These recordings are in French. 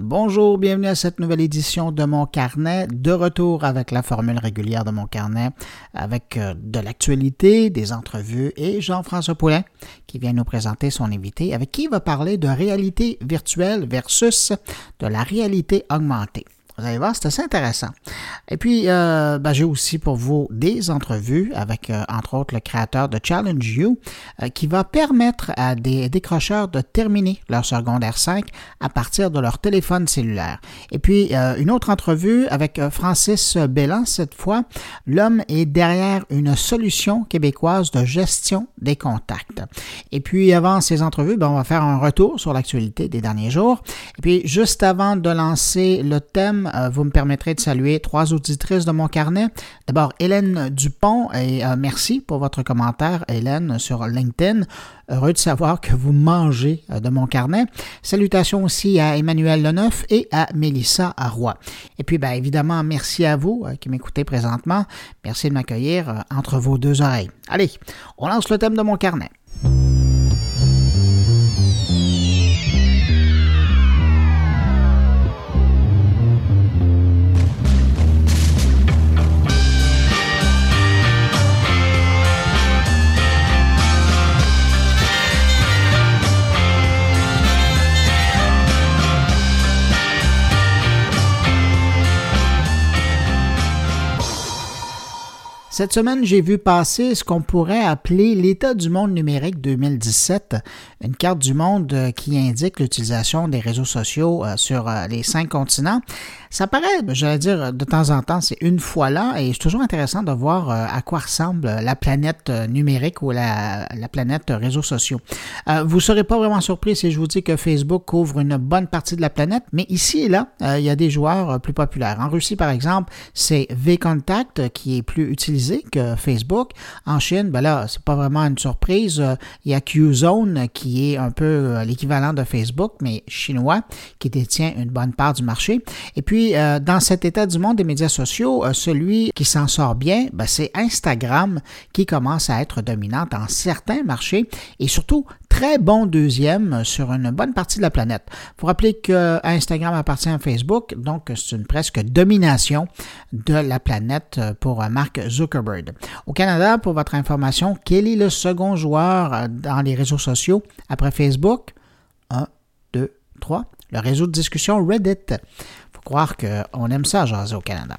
Bonjour, bienvenue à cette nouvelle édition de mon carnet. De retour avec la formule régulière de mon carnet, avec euh, de l'actualité, des entrevues et Jean-François Poulin qui vient nous présenter son invité avec qui il va parler de réalité virtuelle versus de la réalité augmentée. Vous allez voir, c'est assez intéressant. Et puis, euh, ben, j'ai aussi pour vous des entrevues avec, euh, entre autres, le créateur de Challenge You, euh, qui va permettre à des décrocheurs de terminer leur secondaire 5 à partir de leur téléphone cellulaire. Et puis, une autre entrevue avec Francis Bellan, cette fois. L'homme est derrière une solution québécoise de gestion des contacts. Et puis, avant ces entrevues, ben, on va faire un retour sur l'actualité des derniers jours. Et puis, juste avant de lancer le thème, euh, vous me permettrez de saluer trois auditrices de mon carnet. D'abord, Hélène Dupont, et euh, merci pour votre commentaire, Hélène, sur LinkedIn. Heureux de savoir que vous mangez euh, de mon carnet. Salutations aussi à Emmanuel Leneuf et à Mélissa Roy. Et puis, bien évidemment, merci à vous qui m'écoutez présentement. Merci de m'accueillir entre vos deux oreilles. Allez, on lance le thème de mon carnet. Cette semaine, j'ai vu passer ce qu'on pourrait appeler l'état du monde numérique 2017, une carte du monde euh, qui indique l'utilisation des réseaux sociaux euh, sur euh, les cinq continents. Ça paraît, j'allais dire, de temps en temps, c'est une fois là, et c'est toujours intéressant de voir à quoi ressemble la planète numérique ou la, planète réseaux sociaux. Vous ne serez pas vraiment surpris si je vous dis que Facebook couvre une bonne partie de la planète, mais ici et là, il y a des joueurs plus populaires. En Russie, par exemple, c'est VKontakte qui est plus utilisé que Facebook. En Chine, ben là, c'est pas vraiment une surprise. Euh, il y a Qzone qui est un peu euh, l'équivalent de Facebook, mais chinois, qui détient une bonne part du marché. Et puis, euh, dans cet état du monde des médias sociaux, celui qui s'en sort bien, ben, c'est Instagram qui commence à être dominant dans certains marchés et surtout très bon deuxième sur une bonne partie de la planète. Il faut rappeler que Instagram appartient à Facebook, donc c'est une presque domination de la planète pour Mark Zuckerberg. Au Canada, pour votre information, quel est le second joueur dans les réseaux sociaux après Facebook? 1, 2, 3. Le réseau de discussion Reddit. Faut croire qu'on aime ça jaser au Canada.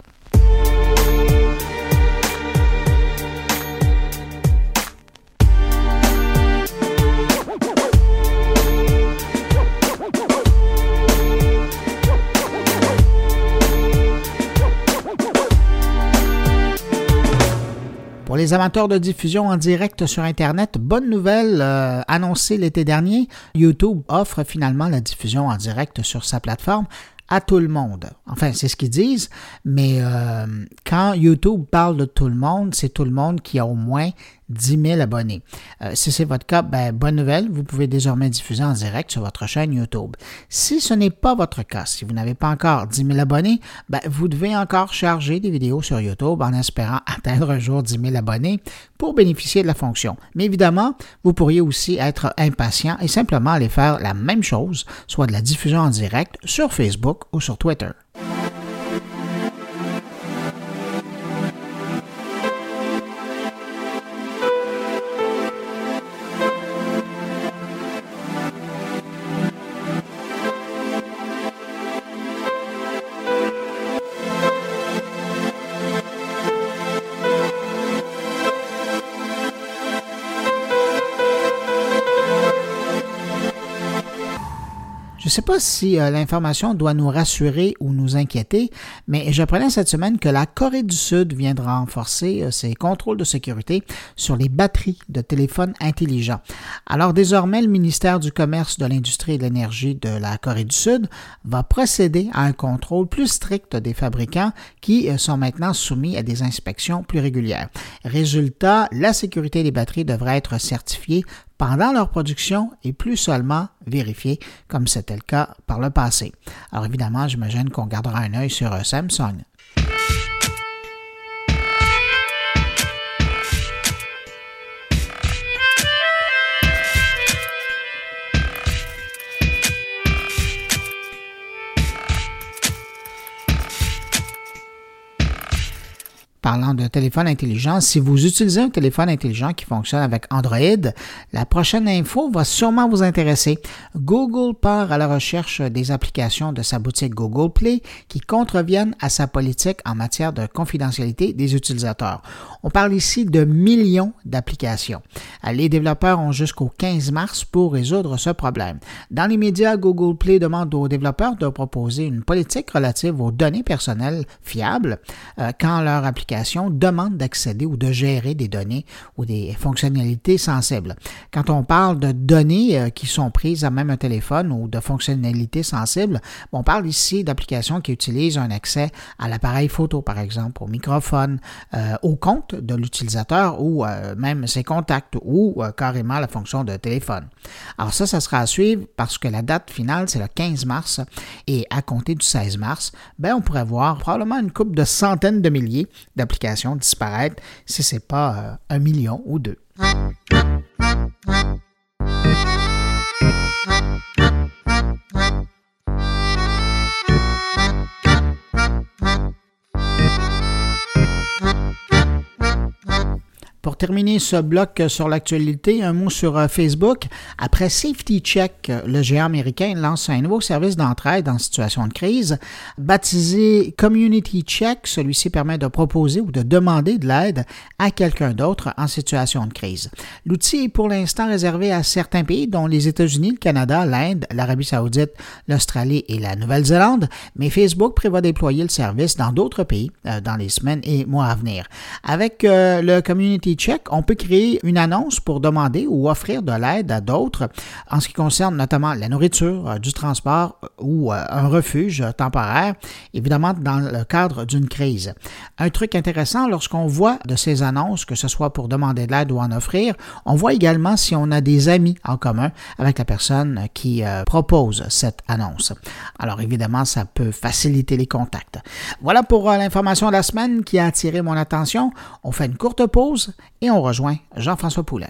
Les amateurs de diffusion en direct sur Internet, bonne nouvelle euh, annoncée l'été dernier, YouTube offre finalement la diffusion en direct sur sa plateforme à tout le monde. Enfin, c'est ce qu'ils disent, mais euh, quand YouTube parle de tout le monde, c'est tout le monde qui a au moins 10 000 abonnés. Euh, si c'est votre cas, ben, bonne nouvelle, vous pouvez désormais diffuser en direct sur votre chaîne YouTube. Si ce n'est pas votre cas, si vous n'avez pas encore 10 000 abonnés, ben, vous devez encore charger des vidéos sur YouTube en espérant atteindre un jour 10 000 abonnés pour bénéficier de la fonction. Mais évidemment, vous pourriez aussi être impatient et simplement aller faire la même chose, soit de la diffusion en direct sur Facebook ou sur Twitter. Ne sais pas si euh, l'information doit nous rassurer ou nous inquiéter, mais j'apprenais cette semaine que la Corée du Sud vient de renforcer euh, ses contrôles de sécurité sur les batteries de téléphones intelligents. Alors désormais, le ministère du Commerce, de l'Industrie et de l'Énergie de la Corée du Sud va procéder à un contrôle plus strict des fabricants qui euh, sont maintenant soumis à des inspections plus régulières. Résultat, la sécurité des batteries devrait être certifiée pendant leur production et plus seulement vérifier comme c'était le cas par le passé. Alors évidemment, j'imagine qu'on gardera un œil sur Samsung. Parlant de téléphone intelligent, si vous utilisez un téléphone intelligent qui fonctionne avec Android, la prochaine info va sûrement vous intéresser. Google part à la recherche des applications de sa boutique Google Play qui contreviennent à sa politique en matière de confidentialité des utilisateurs. On parle ici de millions d'applications. Les développeurs ont jusqu'au 15 mars pour résoudre ce problème. Dans les médias, Google Play demande aux développeurs de proposer une politique relative aux données personnelles fiables euh, quand leur application demande d'accéder ou de gérer des données ou des fonctionnalités sensibles. Quand on parle de données euh, qui sont prises à même un téléphone ou de fonctionnalités sensibles, on parle ici d'applications qui utilisent un accès à l'appareil photo, par exemple, au microphone, euh, au compte de l'utilisateur ou même ses contacts ou carrément la fonction de téléphone. Alors ça, ça sera à suivre parce que la date finale, c'est le 15 mars et à compter du 16 mars, ben, on pourrait voir probablement une coupe de centaines de milliers d'applications disparaître si ce n'est pas euh, un million ou deux. Pour terminer ce bloc sur l'actualité, un mot sur euh, Facebook. Après Safety Check, le géant américain lance un nouveau service d'entraide en situation de crise. Baptisé Community Check, celui-ci permet de proposer ou de demander de l'aide à quelqu'un d'autre en situation de crise. L'outil est pour l'instant réservé à certains pays, dont les États-Unis, le Canada, l'Inde, l'Arabie saoudite, l'Australie et la Nouvelle-Zélande, mais Facebook prévoit déployer le service dans d'autres pays euh, dans les semaines et mois à venir. Avec euh, le Community On peut créer une annonce pour demander ou offrir de l'aide à d'autres en ce qui concerne notamment la nourriture, euh, du transport euh, ou euh, un refuge temporaire, évidemment dans le cadre d'une crise. Un truc intéressant lorsqu'on voit de ces annonces, que ce soit pour demander de l'aide ou en offrir, on voit également si on a des amis en commun avec la personne qui propose cette annonce. Alors évidemment, ça peut faciliter les contacts. Voilà pour l'information de la semaine qui a attiré mon attention. On fait une courte pause et on rejoint Jean-François Poulain.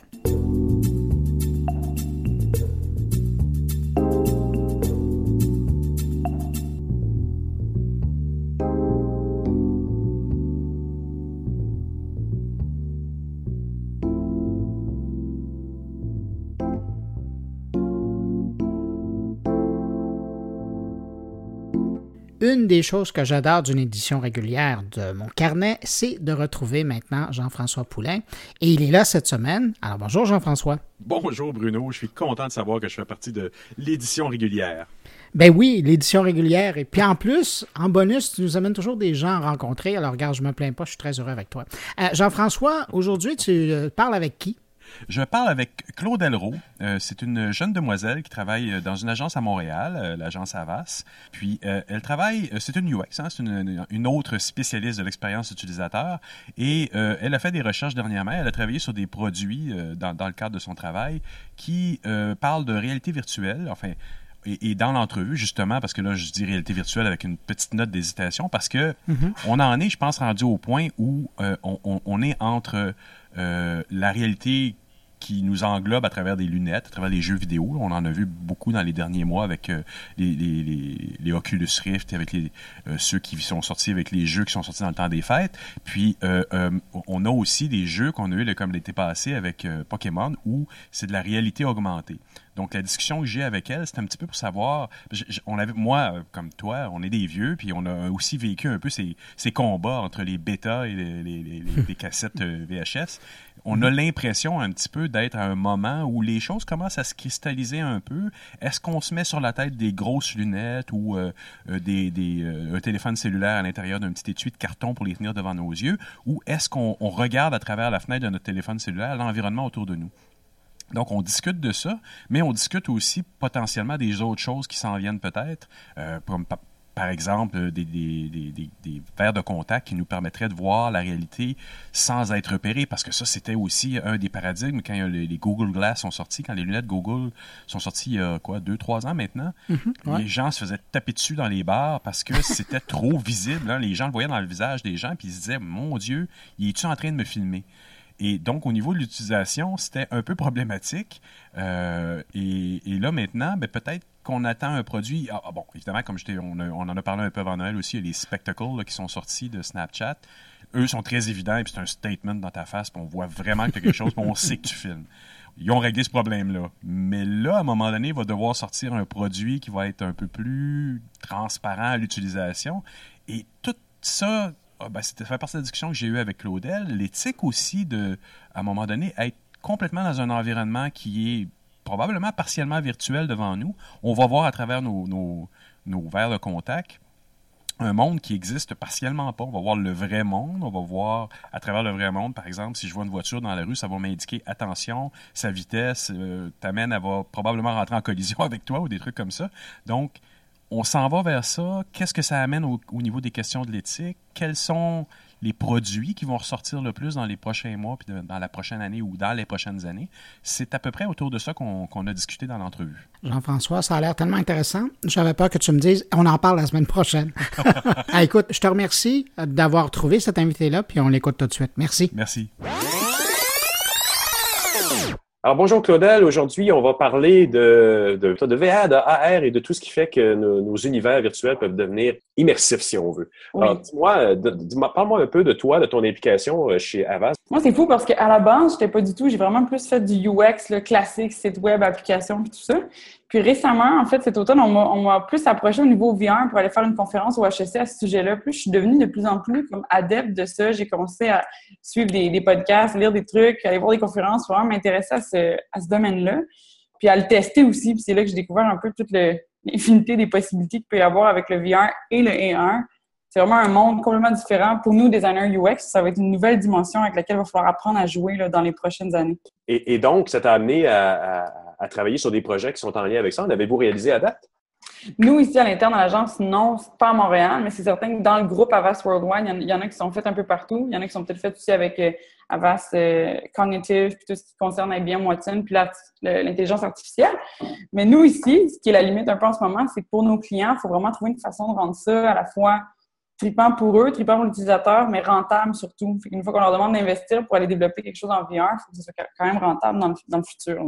Une des choses que j'adore d'une édition régulière de mon carnet, c'est de retrouver maintenant Jean-François Poulain. Et il est là cette semaine. Alors bonjour Jean-François. Bonjour Bruno, je suis content de savoir que je fais partie de l'édition régulière. Ben oui, l'édition régulière. Et puis en plus, en bonus, tu nous amènes toujours des gens à rencontrer. Alors regarde, je me plains pas, je suis très heureux avec toi. Euh, Jean-François, aujourd'hui, tu euh, parles avec qui? Je parle avec Claude Elro. Euh, c'est une jeune demoiselle qui travaille euh, dans une agence à Montréal, euh, l'agence Avas. Puis elle travaille, c'est une UX, hein, c'est une, autre spécialiste de l'expérience utilisateur. Et elle a fait des recherches dernièrement. Elle a travaillé sur des produits dans, dans, le cadre de son travail qui parlent de réalité virtuelle. Enfin, et, dans l'entrevue, justement, parce que là, je dis réalité virtuelle avec une petite note d'hésitation, parce que mm-hmm. on en est, je pense, rendu au point où on, on, est entre la réalité qui nous englobe à travers des lunettes, à travers des jeux vidéo. On en a vu beaucoup dans les derniers mois avec euh, les, les, les, Oculus Rift, avec les, euh, ceux qui sont sortis avec les jeux qui sont sortis dans le temps des fêtes. Puis, euh, on a aussi des jeux qu'on a eu comme l'été passé avec Pokémon où c'est de la réalité augmentée. Donc, la discussion que j'ai avec elle, c'est un petit peu pour savoir. on avait, moi, comme toi, on est des vieux, puis on a aussi vécu un peu ces, ces combats entre les bêtas et les, les, les cassettes VHS on a l'impression un petit peu d'être à un moment où les choses commencent à se cristalliser un peu. Est-ce qu'on se met sur la tête des grosses lunettes ou euh, euh, des, euh, un téléphone cellulaire à l'intérieur d'un petit étui de carton pour les tenir devant nos yeux? Ou est-ce qu'on regarde à travers la fenêtre de notre téléphone cellulaire l'environnement autour de nous? Donc, on discute de ça, mais on discute aussi potentiellement des autres choses qui s'en viennent peut-être, par exemple, euh, des, des, verres de contact qui nous permettraient de voir la réalité sans être repérés, parce que ça, c'était aussi un des paradigmes quand les, Google Glass sont sortis, quand les lunettes Google sont sorties il y a quoi, deux, trois ans maintenant. Mhm, les gens se faisaient taper dessus dans les bars parce que c'était trop visible. Hein. Les gens le voyaient dans le visage des gens, puis ils se disaient, mon Dieu, il est-tu en train de me filmer? Et donc, au niveau de l'utilisation, c'était un peu problématique. Euh, et, là, maintenant, ben, peut-être qu'on attend un produit, ah, ah, bon, évidemment, comme on, en a parlé un peu avant Noël aussi, il y a les spectacles qui sont sortis de Snapchat. Eux sont très évidents, et c'est un statement dans ta face, puis on voit vraiment quelque chose, puis on sait que tu filmes. Ils ont réglé ce problème-là. Mais là, à un moment donné, il va devoir sortir un produit qui va être un peu plus transparent à l'utilisation. Et tout ça, ah, ben, ça fait partie de la discussion que j'ai eue avec Claudel. L'éthique aussi de, à un moment donné, être complètement dans un environnement qui est probablement partiellement virtuel devant nous. On va voir à travers nos, nos, nos verres de contact un monde qui existe partiellement pas. On va voir le vrai monde. On va voir à travers le vrai monde, par exemple, si je vois une voiture dans la rue, ça va m'indiquer attention, sa vitesse euh, t'amène, à va probablement rentrer en collision avec toi ou des trucs comme ça. Donc, on s'en va vers ça. Qu'est-ce que ça amène au, au niveau des questions de l'éthique? Quels sont les produits qui vont ressortir le plus dans les prochains mois, puis dans la prochaine année ou dans les prochaines années. C'est à peu près autour de ça qu'on a discuté dans l'entrevue. Jean-François, ça a l'air tellement intéressant. J'avais peur que tu me dises, on en parle la semaine prochaine. Ah, écoute, je te remercie d'avoir trouvé cet invité-là, puis on l'écoute tout de suite. Merci. Merci. Alors bonjour Claudel, aujourd'hui on va parler de, de, de, VR, de AR et de tout ce qui fait que nos, univers virtuels peuvent devenir immersifs si on veut. Alors dis-moi, parle-moi un peu de toi, de ton implication euh, chez Avast. Moi c'est fou parce qu'à la base, j'étais pas du tout, j'ai vraiment plus fait du UX, le classique, site web, application et tout ça. Puis récemment, en fait, cet automne, on m'a plus approché au niveau VR pour aller faire une conférence au HSC à ce sujet-là. Plus je suis devenue de plus en plus comme adepte de ça. J'ai commencé à suivre des, des, podcasts, lire des trucs, aller voir des conférences, vraiment m'intéresser à ce, à ce domaine-là. Puis à le tester aussi. Puis c'est là que j'ai découvert un peu toute l'infinité des possibilités qu'il peut y avoir avec le VR et le AR. C'est vraiment un monde complètement différent. Pour nous, designers UX, ça va être une nouvelle dimension avec laquelle il va falloir apprendre à jouer dans les prochaines années. Et, donc, ça t'a amené à, à à travailler sur des projets qui sont en lien avec ça. En avez-vous réalisé à date? Nous, ici, à l'interne de l'agence, non, pas à Montréal, mais c'est certain que dans le groupe Avast Worldwide, il y, en, a qui sont faits un peu partout. Il y en a qui sont peut-être faits aussi avec euh, Avast euh, Cognitive, puis tout ce qui concerne IBM Watson, puis l'intelligence artificielle. Mais nous, ici, ce qui est la limite un peu en ce moment, c'est que pour nos clients, il faut vraiment trouver une façon de rendre ça à la fois tripant pour eux, tripant pour l'utilisateur, mais rentable surtout. Une fois qu'on leur demande d'investir pour aller développer quelque chose en VR, il faut que ce soit quand même rentable dans le, futur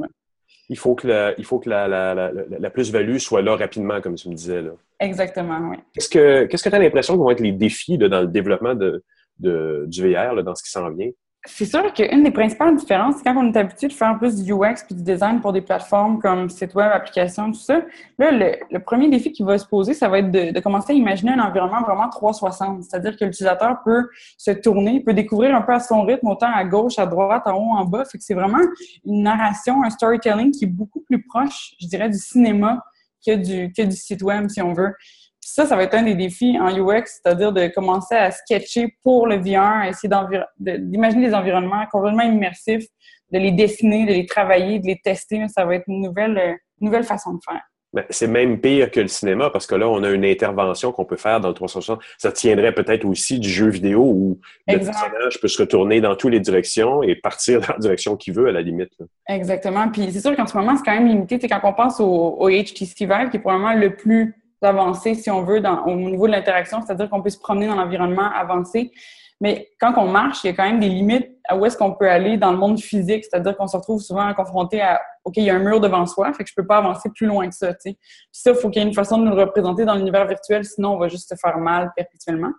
il faut que la, il faut que la, la, la, plus-value soit là rapidement, comme tu me disais. Là. Exactement, oui. Qu'est-ce que tu as l'impression que vont être les défis dans le développement de, de du VR, dans ce qui s'en vient? C'est sûr qu'une des principales différences, c'est quand on est habitué de faire plus du UX puis du design pour des plateformes comme site web, applications, tout ça. Là, le, premier défi qui va se poser, ça va être de, commencer à imaginer un environnement vraiment 360. C'est-à-dire que l'utilisateur peut se tourner, peut découvrir un peu à son rythme, autant à gauche, à droite, en haut, en bas. Fait que c'est vraiment une narration, un storytelling qui est beaucoup plus proche, je dirais, du cinéma que du, que du site web, si on veut ça, ça va être un des défis en UX, c'est-à-dire de commencer à sketcher pour le VR, essayer d'imaginer des environnements complètement immersifs, de les dessiner, de les travailler, de les tester. Ça va être une nouvelle, euh, nouvelle façon de faire. C'est même pire que le cinéma parce que là, on a une intervention qu'on peut faire dans le 360. Ça tiendrait peut-être aussi du jeu vidéo où le personnage peut se retourner dans toutes les directions et partir dans la direction qu'il veut à la limite. Exactement. Puis c'est sûr qu'en ce moment, c'est quand même limité. C'est quand on pense au, au HTC Vive, qui est probablement le plus avancé, si on veut, au niveau de l'interaction, c'est-à-dire qu'on peut se promener dans l'environnement avancé. Mais quand on marche, il y a quand même des limites à où est-ce qu'on peut aller dans le monde physique, c'est-à-dire qu'on se retrouve souvent confronté à OK, il y a un mur devant soi, fait que je peux pas avancer plus loin que ça. Puis ça, il faut qu'il y ait une façon de nous le représenter dans l'univers virtuel, sinon on va juste se faire mal perpétuellement.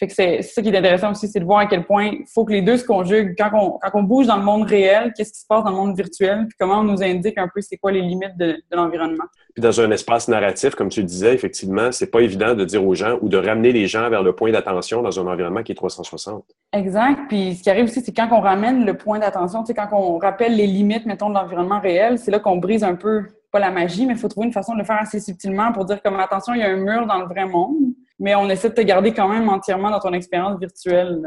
Fait que c'est ça qui est intéressant aussi, c'est de voir à quel point il faut que les deux se conjuguent. Quand on, quand on bouge dans le monde réel, qu'est-ce qui se passe dans le monde virtuel, puis comment on nous indique un peu c'est quoi les limites de, de l'environnement. Puis dans un espace narratif, comme tu le disais, effectivement, c'est pas évident de dire aux gens ou de ramener les gens vers le point d'attention dans un environnement qui est 360. Exact. Puis ce qui arrive aussi, c'est quand on ramène le point d'attention, sais, quand on rappelle les limites, mettons, de l'environnement réel, c'est là qu'on brise un peu, pas la magie, mais il faut trouver une façon de le faire assez subtilement pour dire comme attention, il y a un mur dans le vrai monde mais on essaie de te garder quand même entièrement dans ton expérience virtuelle.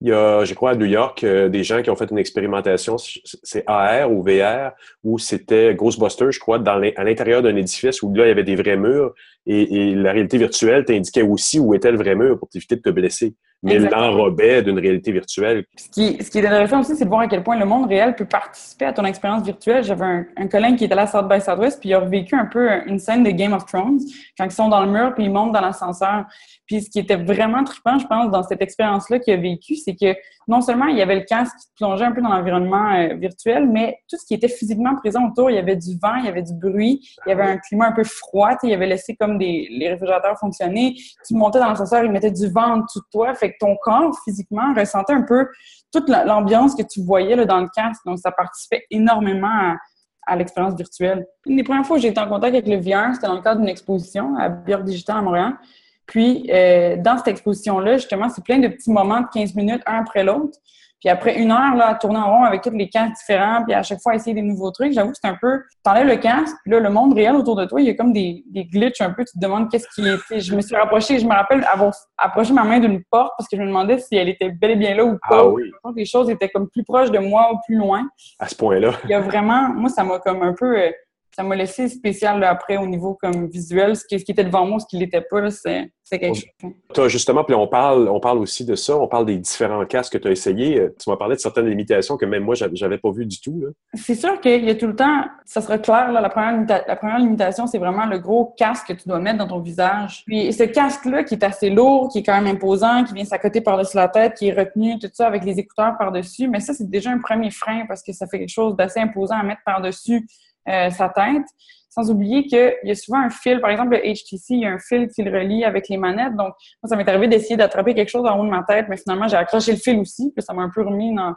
Il y a, je crois, à New York, euh, des gens qui ont fait une expérimentation, c'est AR ou VR, où c'était Ghostbusters, je crois, dans à l'intérieur d'un édifice où là, il y avait des vrais murs et, et la réalité virtuelle t'indiquait aussi où était le vrai mur pour t'éviter de te blesser mais l'enrobait d'une réalité virtuelle. Ce qui, ce qui est intéressant aussi, c'est de voir à quel point le monde réel peut participer à ton expérience virtuelle. J'avais un, un, collègue qui était là à South by Southwest, puis il a vécu un peu une scène de Game of Thrones, quand ils sont dans le mur, puis ils montent dans l'ascenseur. Puis ce qui était vraiment trippant, je pense, dans cette expérience-là qu'il a vécu, c'est que non seulement il y avait le casque qui plongeait un peu dans l'environnement euh, virtuel, mais tout ce qui était physiquement présent autour, il y avait du vent, il y avait du bruit, il y avait un climat un peu froid, il y avait laissé comme des, les réfrigérateurs fonctionner. Tu montais dans l'ascenseur, il mettait du vent en dessous de toi, fait que ton corps, physiquement, ressentait un peu toute l'ambiance que tu voyais là, dans le casque. Donc, ça participait énormément à, l'expérience virtuelle. Une des premières fois où j'ai été en contact avec le VR, c'était dans le cadre d'une exposition à Björk Digital à Montréal. Puis, euh, dans cette exposition-là, justement, c'est plein de petits moments de 15 minutes, un après l'autre. Puis après une heure, là, à tourner en rond avec tous les casques différents, puis à chaque fois essayer des nouveaux trucs, j'avoue que c'est un peu... T'enlèves le casque, puis là, le monde réel autour de toi, il y a comme des, des glitches un peu. Tu te demandes qu'est-ce qui est... Je me suis rapprochée, je me rappelle avoir approché ma main d'une porte parce que je me demandais si elle était bel et bien là ou pas. Ah oui. Les choses étaient comme plus proches de moi ou plus loin. À ce point-là. Il y a vraiment... Moi, ça m'a comme un peu... Euh, ça m'a laissé spécial là, après au niveau comme visuel. Ce qui, ce qui était devant moi, ce qui l'était pas, c'est quelque chose. As, justement, puis on parle, on parle aussi de ça, on parle des différents casques que tu as essayés. Tu m'as parlé de certaines limitations que même moi, j'avais pas vues du tout. C'est sûr qu'il y a tout le temps, ça sera clair, là, la, première la première limitation, c'est vraiment le gros casque que tu dois mettre dans ton visage. Puis ce casque-là, qui est assez lourd, qui est quand même imposant, qui vient s'accoter par-dessus la tête, qui est retenu, tout ça, avec les écouteurs par-dessus, mais ça, c'est déjà un premier frein parce que ça fait quelque chose d'assez imposant à mettre par-dessus euh, sa tête. Sans oublier qu'il y a souvent un fil, par exemple le HTC, il y a un fil qui le relie avec les manettes. Donc, moi, ça m'est arrivé d'essayer d'attraper quelque chose en haut de ma tête, mais finalement, j'ai accroché le fil aussi, puis ça m'a un peu remis dans,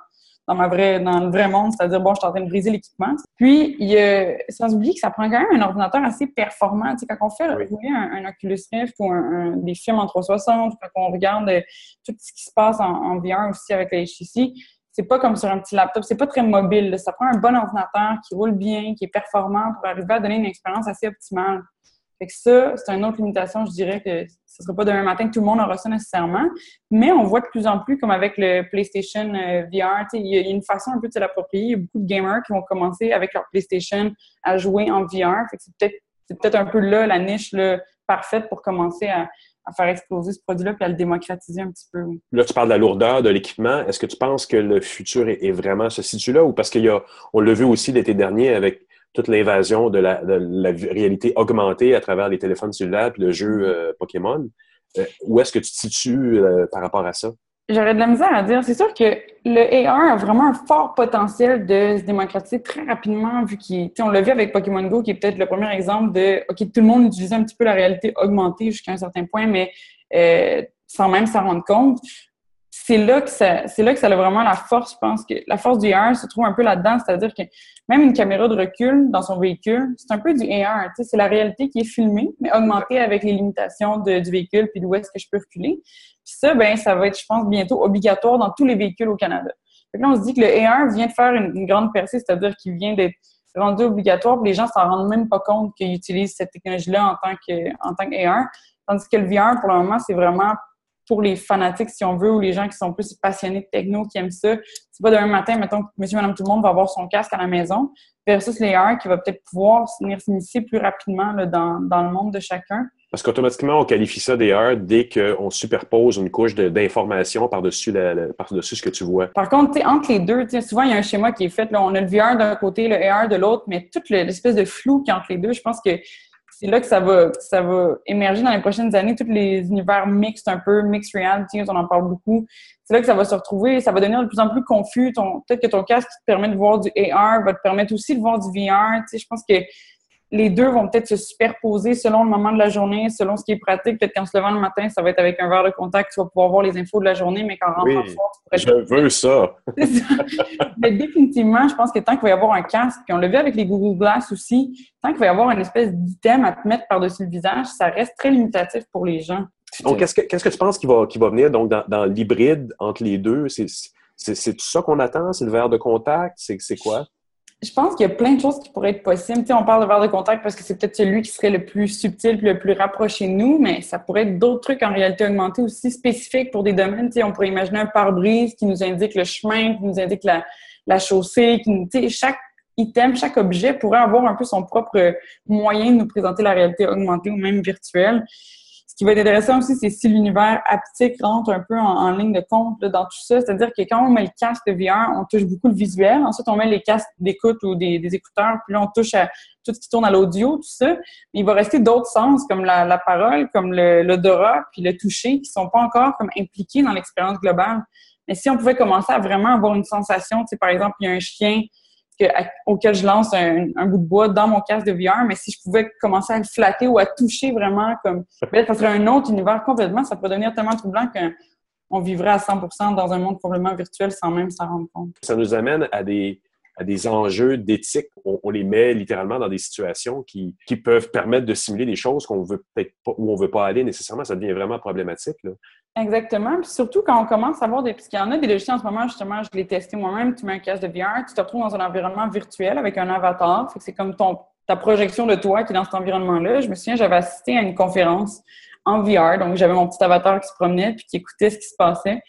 dans ma vraie, dans le vrai monde, c'est-à-dire, bon, je suis en train de briser l'équipement. Puis, il y a, sans oublier que ça prend quand même un ordinateur assez performant. Tu sais, quand on fait rouler un, Oculus Rift ou un, des films en 360, quand on regarde euh, tout ce qui se passe en, en VR aussi avec le HTC, c'est pas comme sur un petit laptop, c'est pas très mobile. Ça prend un bon ordinateur qui roule bien, qui est performant pour arriver à donner une expérience assez optimale. Fait que ça, c'est une autre limitation, je dirais que ce ne sera pas demain matin que tout le monde aura ça nécessairement. Mais on voit de plus en plus, comme avec le PlayStation euh, VR, il y, a une façon un peu de l'approprier. Il y a beaucoup de gamers qui vont commencer avec leur PlayStation à jouer en VR. Fait que c'est peut-être peut un peu là la niche parfaite pour commencer à, à faire exploser ce produit-là puis à le démocratiser un petit peu. Là, tu parles de la lourdeur de l'équipement. Est-ce que tu penses que le futur est, vraiment se situe là ou parce qu'il y a, on l'a vu aussi l'été dernier avec toute l'invasion de la, réalité augmentée à travers les téléphones cellulaires et le jeu mm-hmm. euh, Pokémon. Euh, où est-ce que tu te situes euh, par rapport à ça? J'aurais de la misère à dire. C'est sûr que le AR a vraiment un fort potentiel de se démocratiser très rapidement, vu qu'on l'a vu avec Pokémon Go, qui est peut-être le premier exemple de OK, tout le monde utilisait un petit peu la réalité augmentée jusqu'à un certain point, mais euh, sans même s'en rendre compte. C'est là que ça, c'est là que ça a vraiment la force. Je pense que la force du AR se trouve un peu là-dedans, c'est-à-dire que même une caméra de recul dans son véhicule, c'est un peu du AR. C'est la réalité qui est filmée, mais augmentée avec les limitations de, du véhicule puis d'où est-ce que je peux reculer. Puis ça, ben, ça va être, je pense, bientôt obligatoire dans tous les véhicules au Canada. Fait là, on se dit que le A1 vient de faire une, grande percée, c'est-à-dire qu'il vient d'être rendu obligatoire, puis les gens s'en rendent même pas compte qu'ils utilisent cette technologie-là en tant que en tant qu'A1. Tandis que le VR, pour le moment, c'est vraiment pour les fanatiques, si on veut, ou les gens qui sont plus passionnés de techno, qui aiment ça. C'est pas demain matin, mettons, monsieur, madame, tout le monde va avoir son casque à la maison, versus l'AR qui va peut-être pouvoir venir s'initier plus rapidement là, dans, dans le monde de chacun. Parce qu'automatiquement, on qualifie ça d'AR dès qu'on superpose une couche d'informations par-dessus par ce que tu vois. Par contre, entre les deux, souvent, il y a un schéma qui est fait. Là, on a le VR d'un côté, le AR de l'autre, mais toute l'espèce de flou qui est entre les deux, je pense que c'est là que ça va, ça va émerger dans les prochaines années, tous les univers mixtes un peu, mixed reality, on en parle beaucoup. C'est là que ça va se retrouver, ça va devenir de plus en plus confus. Peut-être que ton casque qui te permet de voir du AR va te permettre aussi de voir du VR. Je pense que les deux vont peut-être se superposer selon le moment de la journée, selon ce qui est pratique. Peut-être qu'en se levant le matin, ça va être avec un verre de contact, tu vas pouvoir voir les infos de la journée, mais rentrant oui, soir, tu pourrais... Je veux ça! mais définitivement, je pense que tant qu'il va y avoir un casque, puis on l'a vu avec les Google Glass aussi, tant qu'il va y avoir une espèce d'item à te mettre par-dessus le visage, ça reste très limitatif pour les gens. Donc, qu'est-ce que, qu'est-ce que tu penses qui va, qui va venir donc, dans, dans l'hybride entre les deux? C'est, c'est, tout ça qu'on attend? C'est le verre de contact? C'est, c'est quoi? Je pense qu'il y a plein de choses qui pourraient être possibles. On parle de verre de contact parce que c'est peut-être celui qui serait le plus subtil le plus rapproché de nous, mais ça pourrait être d'autres trucs en réalité augmentée aussi spécifiques pour des domaines. On pourrait imaginer un pare-brise qui nous indique le chemin, qui nous indique la, la chaussée, chaque item, chaque objet pourrait avoir un peu son propre moyen de nous présenter la réalité augmentée ou même virtuelle. Ce qui va être intéressant aussi, c'est si l'univers haptique rentre un peu en, ligne de compte dans tout ça. C'est-à-dire que quand on met le casque de VR, on touche beaucoup le visuel. Ensuite, on met les casques d'écoute ou des, écouteurs. Puis là, on touche à tout ce qui tourne à l'audio, tout ça. Mais il va rester d'autres sens, comme la, parole, comme l'odorat, puis le toucher, qui sont pas encore comme impliqués dans l'expérience globale. Mais si on pouvait commencer à vraiment avoir une sensation, tu sais, par exemple, il y a un chien auquel je lance un, bout de bois dans mon casque de VR, mais si je pouvais commencer à le flatter ou à toucher vraiment comme ben, ça serait un autre univers complètement, ça pourrait devenir tellement troublant qu'on vivrait à 100% dans un monde complètement virtuel sans même s'en rendre compte. Ça nous amène à des à des enjeux d'éthique. On, les met littéralement dans des situations qui, qui peuvent permettre de simuler des choses qu'on veut peut-être où on veut pas aller nécessairement. Ça devient vraiment problématique. Exactement. Puis surtout quand on commence à voir des. Parce qu'il y en a des logiciels en ce moment, justement, je l'ai testé moi-même. Tu mets un casque de VR, tu te retrouves dans un environnement virtuel avec un avatar. c'est comme ton, ta projection de toi qui est dans cet environnement-là. Je me souviens, j'avais assisté à une conférence en VR. Donc, j'avais mon petit avatar qui se promenait puis qui écoutait ce qui se passait.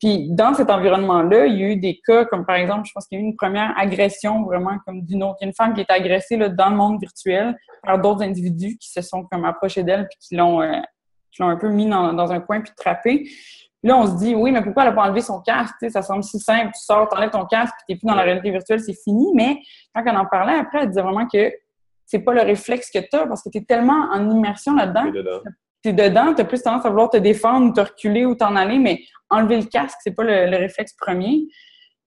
Puis dans cet environnement-là, il y a eu des cas comme par exemple, je pense qu'il y a eu une première agression vraiment comme d'une autre. Il y a une femme qui est agressée là, dans le monde virtuel par d'autres individus qui se sont comme approchés d'elle puis qui l'ont euh, qui l'ont un peu mis dans, dans, un coin puis trappé. Là, on se dit, oui, mais pourquoi elle n'a pas enlevé son casque? ça semble si simple. Tu sors, tu enlèves ton casque, puis tu n'es plus dans la réalité virtuelle, c'est fini. Mais quand on en parlait après, elle disait vraiment que c'est pas le réflexe que tu as parce que tu es tellement en immersion là-dedans tu es dedans, tu as plus tendance à vouloir te défendre ou te reculer ou t'en aller, mais enlever le casque, c'est pas le, réflexe premier.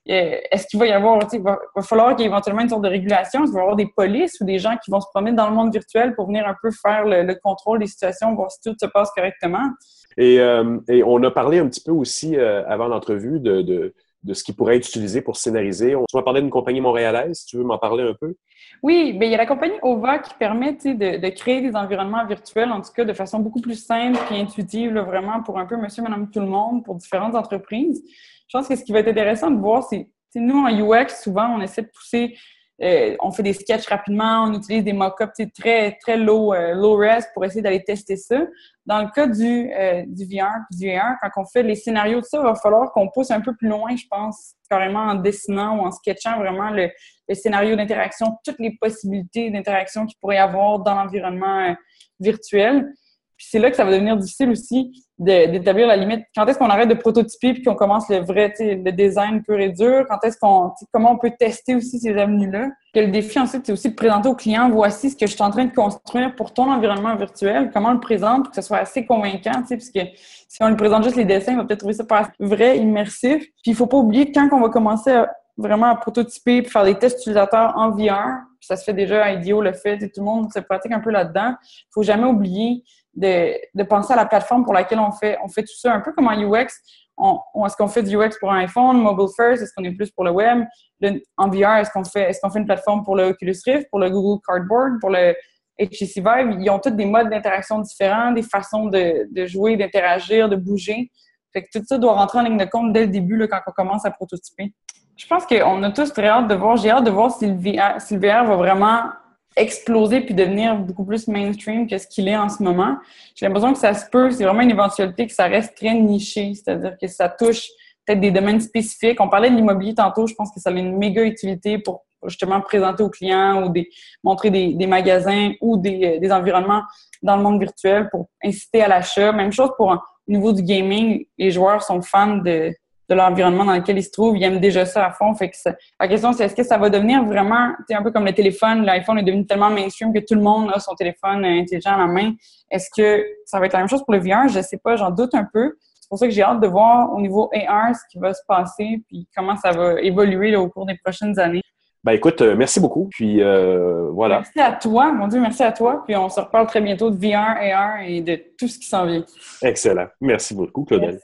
Euh, est-ce qu'il va y avoir, il va, falloir qu'il y ait éventuellement une sorte de régulation? Qu'il va y avoir des polices ou des gens qui vont se promener dans le monde virtuel pour venir un peu faire le, contrôle des situations, voir si tout se passe correctement? Et, euh, on a parlé un petit peu aussi euh, avant l'entrevue de de ce qui pourrait être utilisé pour scénariser. On va parler d'une compagnie montréalaise, tu veux m'en parler un peu? Oui, bien, il y a la compagnie OVA qui permet de, de, créer des environnements virtuels, en tout cas de façon beaucoup plus simple et intuitive, vraiment pour un peu monsieur, madame, tout le monde, pour différentes entreprises. Je pense que ce qui va être intéressant de voir, c'est nous, en UX, souvent, on essaie de pousser euh, on fait des sketchs rapidement, on utilise des mock-ups très, très low, euh, low res pour essayer d'aller tester ça. Dans le cas du, euh, du VR du AR, quand on fait les scénarios de ça, il va falloir qu'on pousse un peu plus loin, je pense, carrément en dessinant ou en sketchant vraiment le, le scénario d'interaction, toutes les possibilités d'interaction qu'il pourrait y avoir dans l'environnement virtuel. Puis c'est là que ça va devenir difficile aussi d'établir la limite. Quand est-ce qu'on arrête de prototyper puis qu'on commence le vrai, le design pur et dur? Quand est-ce qu'on, comment on peut tester aussi ces avenues-là? Le défi ensuite, c'est aussi de présenter au client, voici ce que je suis en train de construire pour ton environnement virtuel, comment on le présente pour que ce soit assez convaincant, sais, que si on lui présente juste les dessins, il va peut-être trouver ça pas vrai, immersif. Puis il faut pas oublier quand on va commencer vraiment à prototyper puis faire des tests utilisateurs en VR, ça se fait déjà à le fait, tout le monde se pratique un peu là-dedans. Il faut jamais oublier de, penser à la plateforme pour laquelle on fait, on fait tout ça, un peu comme en UX. Est-ce qu'on fait du UX pour un iPhone, mobile first, est-ce qu'on est plus pour le web? en VR, est-ce qu'on fait, est-ce qu'on fait une plateforme pour le Oculus Rift, pour le Google Cardboard, pour le HTC Vive? Ils ont tous des modes d'interaction différents, des façons de, jouer, d'interagir, de bouger. Tout ça doit rentrer en ligne de compte dès le début, quand on commence à prototyper. Je pense qu'on a tous très hâte de voir, j'ai hâte de voir si le si le VR va vraiment exploser puis devenir beaucoup plus mainstream que ce qu'il est en ce moment. J'ai l'impression que ça se peut, c'est vraiment une éventualité que ça reste très niché, c'est-à-dire que ça touche peut-être des domaines spécifiques. On parlait de l'immobilier tantôt, je pense que ça a une méga utilité pour justement présenter aux clients ou des, montrer des, des magasins ou des, des, environnements dans le monde virtuel pour inciter à l'achat. Même chose pour au niveau du gaming, les joueurs sont fans de, de l'environnement dans lequel ils se trouvent. Ils aiment déjà ça à fond. Fait que la question, c'est est-ce que ça va devenir vraiment, un peu comme le téléphone, l'iPhone est devenu tellement mainstream que tout le monde a son téléphone intelligent à la main. Est-ce que ça va être la même chose pour le VR? Je sais pas, j'en doute un peu. C'est pour ça que j'ai hâte de voir au niveau AR ce qui va se passer puis comment ça va évoluer au cours des prochaines années. Ben écoute, euh, merci beaucoup. Puis euh, voilà. Merci à toi, mon Dieu, merci à toi. Puis on se reparle très bientôt de VR, AR et de tout ce qui s'en vient. Excellent. Merci beaucoup, Claudel.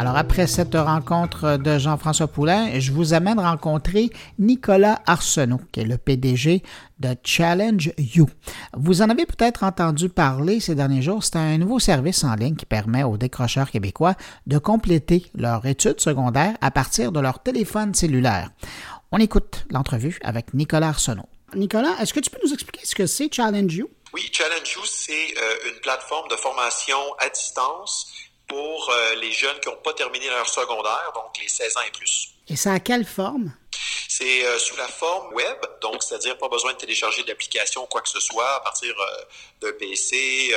Alors, après cette rencontre de Jean-François Poulain, je vous amène rencontrer Nicolas Arsenault, qui est le PDG de Challenge You. Vous en avez peut-être entendu parler ces derniers jours. C'est un nouveau service en ligne qui permet aux décrocheurs québécois de compléter leur études secondaires à partir de leur téléphone cellulaire. On écoute l'entrevue avec Nicolas Arsenault. Nicolas, est-ce que tu peux nous expliquer ce que c'est Challenge You? Oui, Challenge You, c'est euh, une plateforme de formation à distance pour euh, les jeunes qui n'ont pas terminé leur secondaire, donc les 16 ans et plus. Et ça a quelle forme? C'est euh, sous la forme web, donc c'est-à-dire pas besoin de télécharger d'application ou quoi que ce soit à partir euh, d'un PC,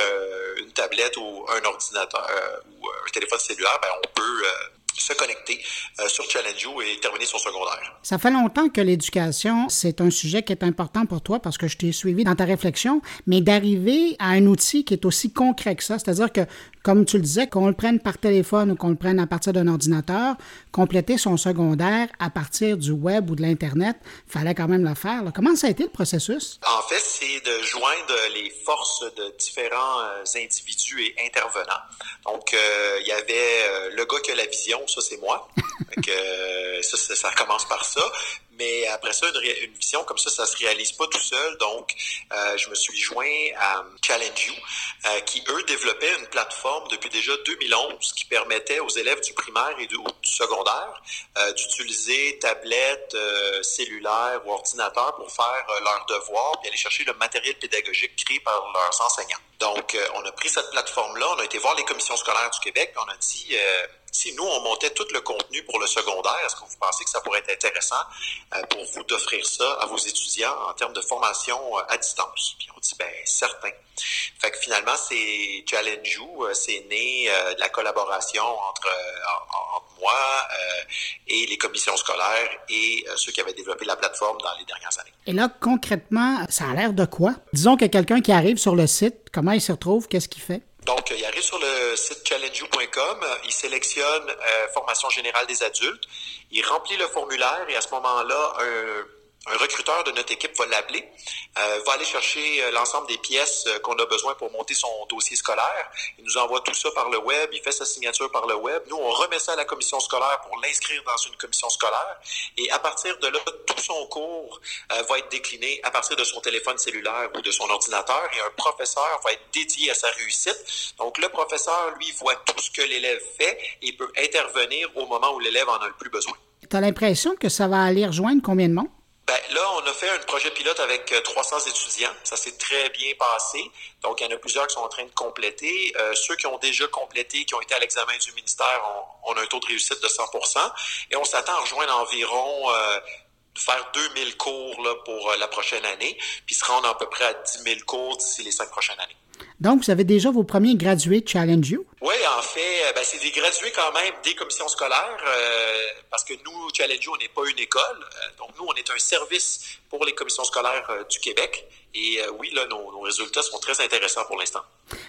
une tablette ou un ordinateur ou un téléphone cellulaire, ben, on peut se connecter sur Challenge et terminer son secondaire. Ça fait longtemps que l'éducation, c'est un sujet qui est important pour toi parce que je t'ai suivi dans ta réflexion, mais d'arriver à un outil qui est aussi concret que ça, c'est-à-dire que comme tu le disais, qu'on le prenne par téléphone ou qu'on le prenne à partir d'un ordinateur, compléter son secondaire à partir du web ou de l'Internet, fallait quand même le faire. Comment ça a été le processus? En fait, c'est de joindre les forces de différents euh, individus et intervenants. Donc, euh, il y avait euh, le gars qui a la vision, ça c'est moi. ça, ça, commence par ça. Mais après ça, une, vision comme ça, ça se réalise pas tout seul. Donc, euh, je me suis joint à Challenge You, euh, qui, eux, développaient une plateforme depuis déjà 2011 qui permettait aux élèves du primaire et du, secondaire euh, d'utiliser tablettes, cellulaires ou ordinateurs pour faire leurs devoirs et aller chercher le matériel pédagogique créé par leurs enseignants. Donc, on a pris cette plateforme-là, on a été voir les commissions scolaires du Québec, on a dit si nous, on montait tout le contenu pour le secondaire, est-ce que vous pensez que ça pourrait être intéressant euh, pour vous d'offrir ça à vos étudiants en termes de formation euh, à distance? Puis on dit, ben certain. Fait que finalement, c'est Challenge You, euh, c'est né de la collaboration entre, moi et les commissions scolaires et ceux qui avaient développé la plateforme dans les dernières années. Et là, concrètement, ça a l'air de quoi? Disons que quelqu'un qui arrive sur le site, comment il se retrouve? Qu'est-ce qu'il fait? Donc, il arrive sur le site challengeyou.com, il sélectionne euh, formation générale des adultes, il remplit le formulaire et à ce moment-là, un un recruteur de notre équipe va l'appeler, euh, va aller chercher euh, l'ensemble des pièces euh, qu'on a besoin pour monter son dossier scolaire. Il nous envoie tout ça par le web, il fait sa signature par le web. Nous, on remet ça à la commission scolaire pour l'inscrire dans une commission scolaire. Et à partir de là, tout son cours va être décliné à partir de son téléphone cellulaire ou de son ordinateur et un professeur va être dédié à sa réussite. Donc, le professeur, lui, voit tout ce que l'élève fait et peut intervenir au moment où l'élève en a le plus besoin. Tu as l'impression que ça va aller rejoindre combien de monde? Ben, là, on a fait un projet pilote avec 300 euh, étudiants. Ça s'est très bien passé. Donc, il y en a plusieurs qui sont en train de compléter. Euh, ceux qui ont déjà complété, qui ont été à l'examen du ministère, on, a un taux de réussite de 100% Et on s'attend à rejoindre environ euh, faire 2000 cours là, pour la prochaine année, puis se rendre à peu près à 10 000 cours d'ici les cinq prochaines années. Donc, vous avez déjà vos premiers gradués de Challenge You? Oui, en fait, ben, c'est des gradués quand même des commissions scolaires, parce que nous, Challenge You, on n'est pas une école. donc, nous, on est un service pour les commissions scolaires du Québec. Et euh, oui, là, nos, résultats sont très intéressants pour l'instant.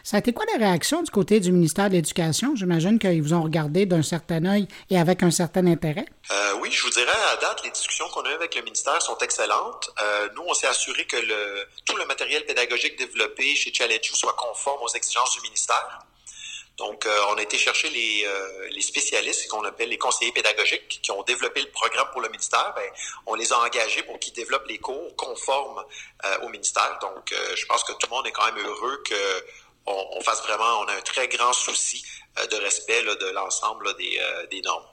Ça a été quoi la réaction du côté du ministère de l'Éducation? J'imagine qu'ils vous ont regardé d'un certain œil et avec un certain intérêt. Euh, oui, je vous dirais, à date, les discussions qu'on a eues avec le ministère sont excellentes. Euh, nous, on s'est assuré que le, tout le matériel pédagogique développé chez Challenge soit conforme aux exigences du ministère. Donc, euh, on a été chercher les, euh, les spécialistes qu'on appelle les conseillers pédagogiques qui ont développé le programme pour le ministère. Ben, on les a engagés pour qu'ils développent les cours conformes euh, au ministère. Donc, je pense que tout le monde est quand même heureux que on, fasse vraiment, on a un très grand souci de respect de l'ensemble des, des normes.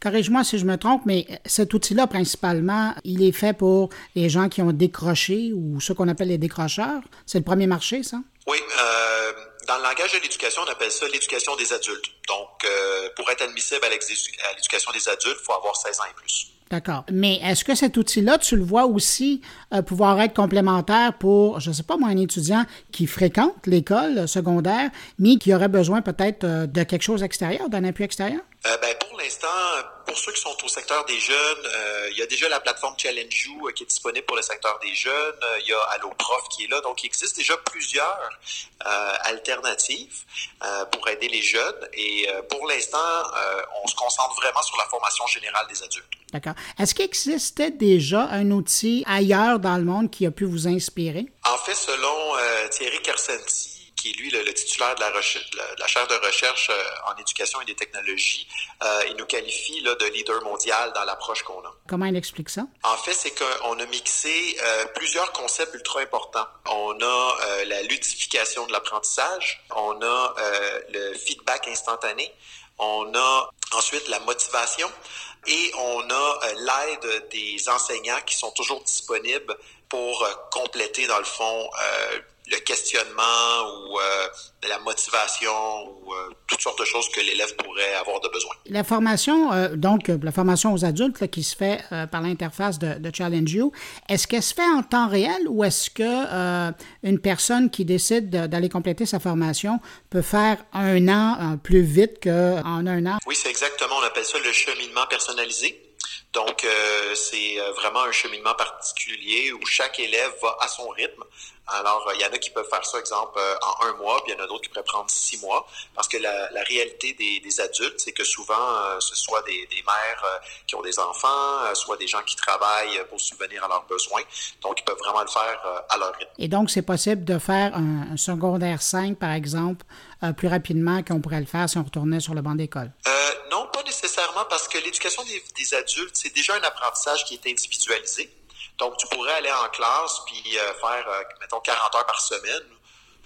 Corrige-moi si je me trompe, mais cet outil-là, principalement, il est fait pour les gens qui ont décroché ou ceux qu'on appelle les décrocheurs. C'est le premier marché, ça? Oui. Euh, dans le langage de l'éducation, on appelle ça l'éducation des adultes. Donc, euh, pour être admissible à l'éducation des adultes, il faut avoir 16 ans et plus. D'accord. Mais est-ce que cet outil-là, tu le vois aussi euh, pouvoir être complémentaire pour, je ne sais pas moi, un étudiant qui fréquente l'école secondaire, mais qui aurait besoin peut-être euh, de quelque chose extérieur, d'un appui extérieur? Euh, ben, pour l'instant, pour ceux qui sont au secteur des jeunes, euh, il y a déjà la plateforme Challenge You euh, qui est disponible pour le secteur des jeunes. il y a AlloProf qui est là. Donc, il existe déjà plusieurs alternatives pour aider les jeunes. Et pour l'instant, on se concentre vraiment sur la formation générale des adultes. D'accord. Est-ce qu'il existait déjà un outil ailleurs dans le monde qui a pu vous inspirer? En fait, selon Thierry Kersenti, qui est lui le, titulaire de la, la, chaire de recherche euh, en éducation et des technologies, euh, il nous qualifie là, de leader mondial dans l'approche qu'on a. Comment il explique ça? En fait, c'est qu'on a mixé euh, plusieurs concepts ultra importants. On a la ludification de l'apprentissage, on a le feedback instantané, on a ensuite la motivation et on a l'aide des enseignants qui sont toujours disponibles pour compléter, dans le fond, le questionnement ou euh, la motivation ou euh, toutes sortes de choses que l'élève pourrait avoir de besoin. La formation, euh, donc la formation aux adultes là, qui se fait par l'interface de, de, Challenge You, est-ce qu'elle se fait en temps réel ou est-ce que une personne qui décide d'aller compléter sa formation peut faire un an plus vite qu'en un an? Oui, c'est exactement, on appelle ça le cheminement personnalisé. Donc, euh, c'est euh, vraiment un cheminement particulier où chaque élève va à son rythme. Alors, il y en a qui peuvent faire ça, exemple, euh, en un mois, puis il y en a d'autres qui pourraient prendre six mois. Parce que la, la réalité des, des adultes, c'est que souvent, ce soit des, des mères qui ont des enfants, soit des gens qui travaillent pour subvenir à leurs besoins. Donc, ils peuvent vraiment le faire à leur rythme. Et donc, c'est possible de faire un, un secondaire 5, par exemple, plus rapidement qu'on pourrait le faire si on retournait sur le banc d'école? Euh, non, pas nécessairement, parce que l'éducation des, des, adultes, c'est déjà un apprentissage qui est individualisé. Donc, tu pourrais aller en classe puis euh, faire, euh, mettons, 40 heures par semaine,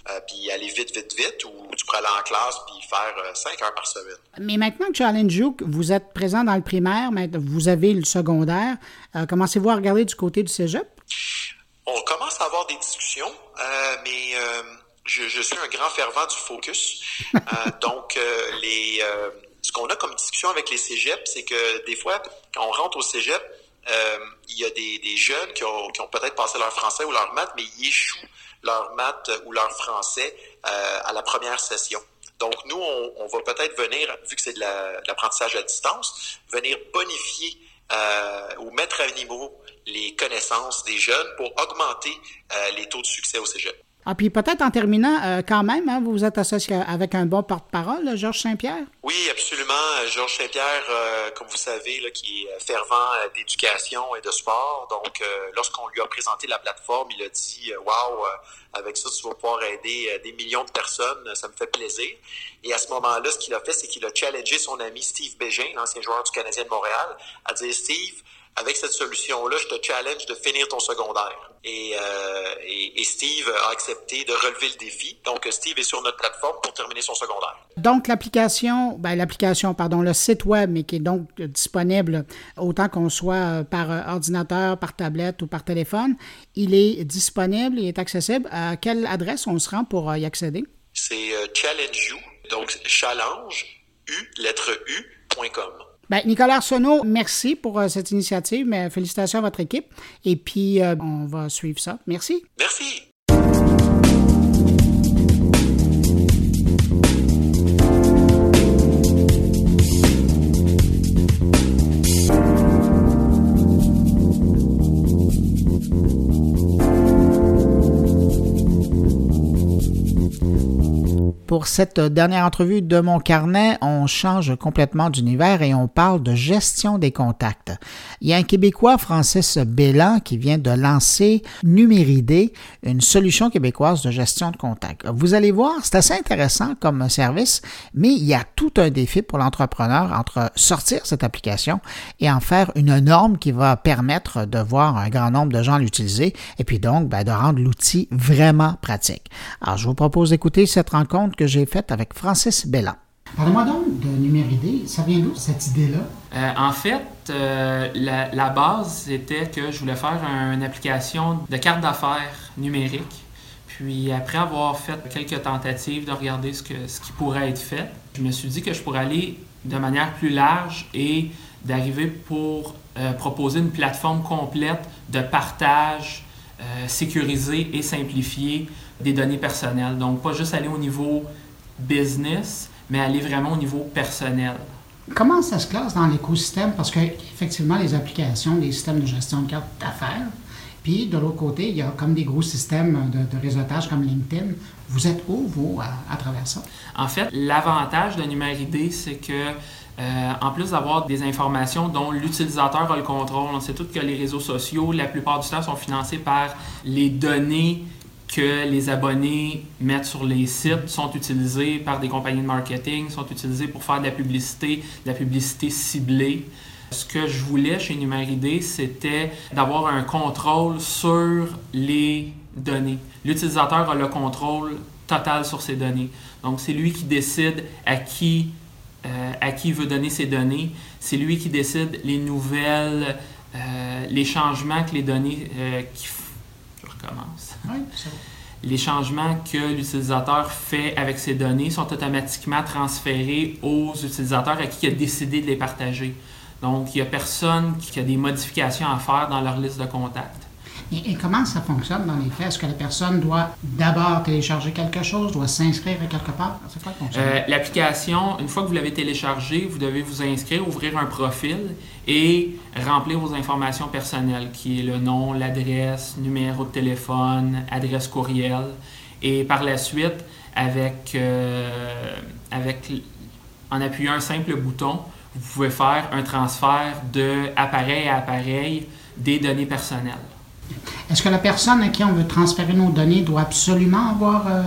euh, puis aller vite, vite, vite, ou tu pourrais aller en classe puis faire 5 heures par semaine. Mais maintenant que Challenge You, vous êtes présent dans le primaire, mais vous avez le secondaire, commencez-vous à regarder du côté du cégep? On commence à avoir des discussions, mais je, je, suis un grand fervent du focus. donc, les ce qu'on a comme discussion avec les cégeps, c'est que des fois, quand on rentre au cégep, euh, il y a des, des jeunes qui ont, qui ont peut-être passé leur français ou leur maths, mais ils échouent leur maths ou leur français euh, à la première session. Donc, nous, on, on va peut-être venir, vu que c'est de l'apprentissage à distance, venir bonifier euh, ou mettre à niveau les connaissances des jeunes pour augmenter euh, les taux de succès au cégep. Ah, puis peut-être en terminant, euh, quand même, hein, vous vous êtes associé avec un bon porte-parole, Georges Saint-Pierre? Oui, absolument. Georges Saint-Pierre, euh, comme vous savez, là, qui est fervent euh, d'éducation et de sport. Donc, euh, lorsqu'on lui a présenté la plateforme, il a dit Waouh, avec ça, tu vas pouvoir aider des millions de personnes. Ça me fait plaisir. Et à ce moment-là, ce qu'il a fait, c'est qu'il a challengé son ami Steve Bégin, l'ancien joueur du Canadien de Montréal, à dire Steve, avec cette solution-là, je te challenge de finir ton secondaire. Et, euh, et, et, Steve a accepté de relever le défi. Donc, Steve est sur notre plateforme pour terminer son secondaire. Donc, l'application, ben, l'application, pardon, le site web, mais qui est donc disponible autant qu'on soit par ordinateur, par tablette ou par téléphone, il est disponible, il est accessible. À quelle adresse on se rend pour y accéder? C'est euh, Challenge You, donc challenge, U, lettre U.com. Ben, Nicolas Arsenault, merci pour euh, cette initiative. Mais félicitations à votre équipe. Et puis, euh, on va suivre ça. Merci. Merci. Pour cette dernière entrevue de mon carnet, on change complètement d'univers et on parle de gestion des contacts. Il y a un Québécois, Francis Bellan, qui vient de lancer Numéridé, une solution québécoise de gestion de contacts. Vous allez voir, c'est assez intéressant comme service, mais il y a tout un défi pour l'entrepreneur entre sortir cette application et en faire une norme qui va permettre de voir un grand nombre de gens l'utiliser et puis donc ben, de rendre l'outil vraiment pratique. Alors, je vous propose d'écouter cette rencontre que j'ai faite avec Francis Bellan. Parlez-moi donc de Numéridé. Ça vient d'où, cette idée-là? Euh, en fait, euh, la, la, base, c'était que je voulais faire une application de carte d'affaires numérique. Puis après avoir fait quelques tentatives de regarder ce, que, ce qui pourrait être fait, je me suis dit que je pourrais aller de manière plus large et d'arriver pour euh, proposer une plateforme complète de partage euh, sécurisé et simplifié des données personnelles. Donc, pas juste aller au niveau business, mais aller vraiment au niveau personnel. Comment ça se classe dans l'écosystème? Parce qu'effectivement, les applications, les systèmes de gestion de cartes d'affaires, puis de l'autre côté, il y a comme des gros systèmes de, de réseautage comme LinkedIn. Vous êtes où, vous, à, à travers ça? En fait, l'avantage de Numéridé, c'est que euh, en plus d'avoir des informations dont l'utilisateur a le contrôle, on sait tous que les réseaux sociaux, la plupart du temps, sont financés par les données que les abonnés mettent sur les sites sont utilisés par des compagnies de marketing, sont utilisés pour faire de la publicité, de la publicité ciblée. Ce que je voulais chez Numéridé, c'était d'avoir un contrôle sur les données. L'utilisateur a le contrôle total sur ces données. Donc, c'est lui qui décide à qui, euh, à qui veut donner ses données. C'est lui qui décide les nouvelles, euh, les changements que les données euh, qui je recommence. Les changements que l'utilisateur fait avec ces données sont automatiquement transférés aux utilisateurs à qui il a décidé de les partager. Donc, il n'y a personne qui a des modifications à faire dans leur liste de contacts. Et, comment ça fonctionne dans les faits? Est-ce que la personne doit d'abord télécharger quelque chose, doit s'inscrire à quelque part? C'est quoi euh, L'application, une fois que vous l'avez téléchargée, vous devez vous inscrire, ouvrir un profil et remplir vos informations personnelles, qui est le nom, l'adresse, numéro de téléphone, adresse courriel. Et par la suite, avec, euh, avec en appuyant un simple bouton, vous pouvez faire un transfert de appareil à appareil des données personnelles. Est-ce que la personne à qui on veut transférer nos données doit absolument avoir... Euh,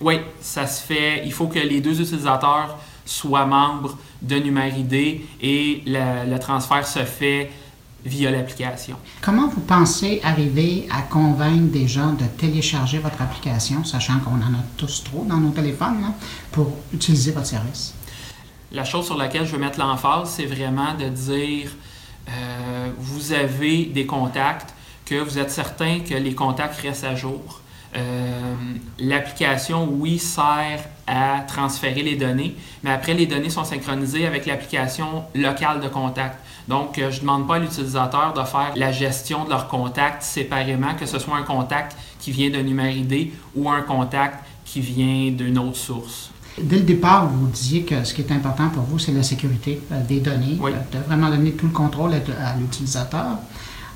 oui, ça se fait. Il faut que les deux utilisateurs soient membres de NumériD et le, le transfert se fait via l'application. Comment vous pensez arriver à convaincre des gens de télécharger votre application, sachant qu'on en a tous trop dans nos téléphones, pour utiliser votre service? La chose sur laquelle je veux mettre l'emphase, c'est vraiment de dire, euh, vous avez des contacts, que vous êtes certain que les contacts restent à jour. Euh, l'application, oui, sert à transférer les données, mais après, les données sont synchronisées avec l'application locale de contact. Donc, euh, je ne demande pas à l'utilisateur de faire la gestion de leurs contacts séparément, que ce soit un contact qui vient d'un numéro ID ou un contact qui vient d'une autre source. Dès le départ, vous disiez que ce qui est important pour vous, c'est la sécurité euh, des données, de vraiment donner tout le contrôle à l'utilisateur.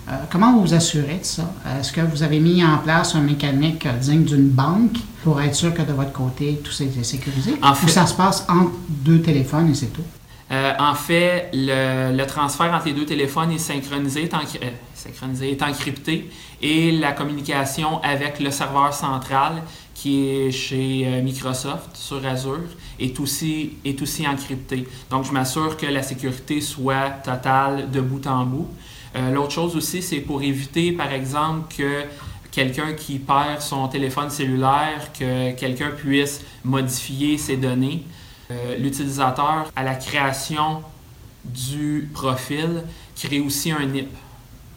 Euh, comment vous vous assurez de ça? Est-ce que vous avez mis en place un mécanique digne d'une banque pour être sûr que de votre côté, tout est sécurisé? Ou ça se passe entre deux téléphones et c'est tout? Euh, en fait, le, transfert entre les deux téléphones est synchronisé, est, euh, synchronisé, est encrypté et la communication avec le serveur central qui est chez Microsoft sur Azure est aussi, est aussi encrypté. Donc, je m'assure que la sécurité soit totale de bout en bout. Euh, l'autre chose aussi, c'est pour éviter, par exemple, que quelqu'un qui perd son téléphone cellulaire, que quelqu'un puisse modifier ses données. Euh, l'utilisateur, à la création du profil, crée aussi un NIP.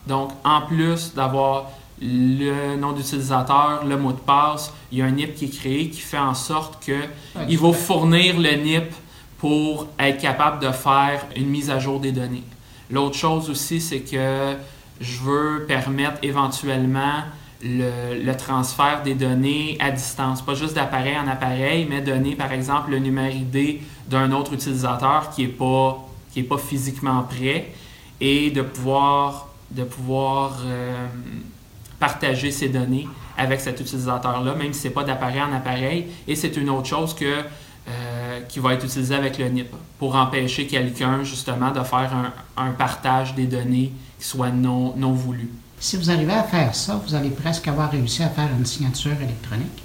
Donc, en plus d'avoir le nom d'utilisateur, le mot de passe, il y a un NIP qui est créé qui fait en sorte qu'il va fournir le NIP pour être capable de faire une mise à jour des données. L'autre chose aussi, c'est que je veux permettre éventuellement le, transfert des données à distance, pas juste d'appareil en appareil, mais donner par exemple le numéro ID d'un autre utilisateur qui n'est pas, pas physiquement prêt et de pouvoir, de pouvoir euh, partager ces données avec cet utilisateur-là, même si ce n'est pas d'appareil en appareil. Et c'est une autre chose que euh, qui va être utilisé avec le NIP pour empêcher quelqu'un justement de faire un, partage des données qui soit non, non voulu. Si vous arrivez à faire ça, vous allez presque avoir réussi à faire une signature électronique.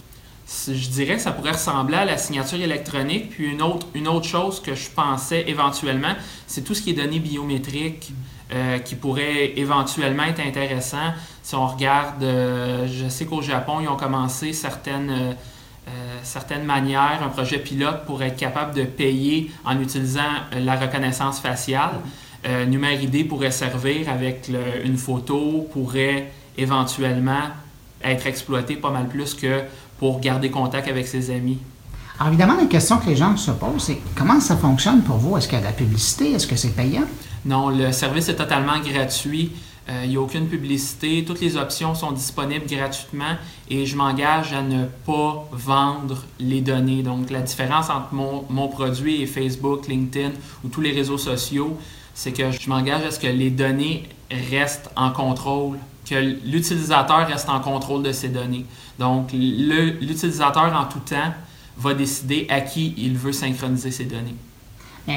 Je dirais que ça pourrait ressembler à la signature électronique. Puis une autre, une autre chose que je pensais éventuellement, c'est tout ce qui est données biométriques euh, qui pourrait éventuellement être intéressant. Si on regarde, euh, je sais qu'au Japon, ils ont commencé certaines euh, certaines manières, un projet pilote pour être capable de payer en utilisant euh, la reconnaissance faciale. Euh, pourrait servir avec une photo, pourrait éventuellement être exploité pas mal plus que pour garder contact avec ses amis. Alors évidemment, la question que les gens se posent, c'est comment ça fonctionne pour vous? Est-ce qu'il y a de la publicité? Est-ce que c'est payant? Non, le service est totalement gratuit. Euh, il n'y a aucune publicité. Toutes les options sont disponibles gratuitement et je m'engage à ne pas vendre les données. Donc, la différence entre mon, produit et Facebook, LinkedIn ou tous les réseaux sociaux, c'est que je m'engage à ce que les données restent en contrôle, que l'utilisateur reste en contrôle de ces données. Donc, l'utilisateur en tout temps va décider à qui il veut synchroniser ces données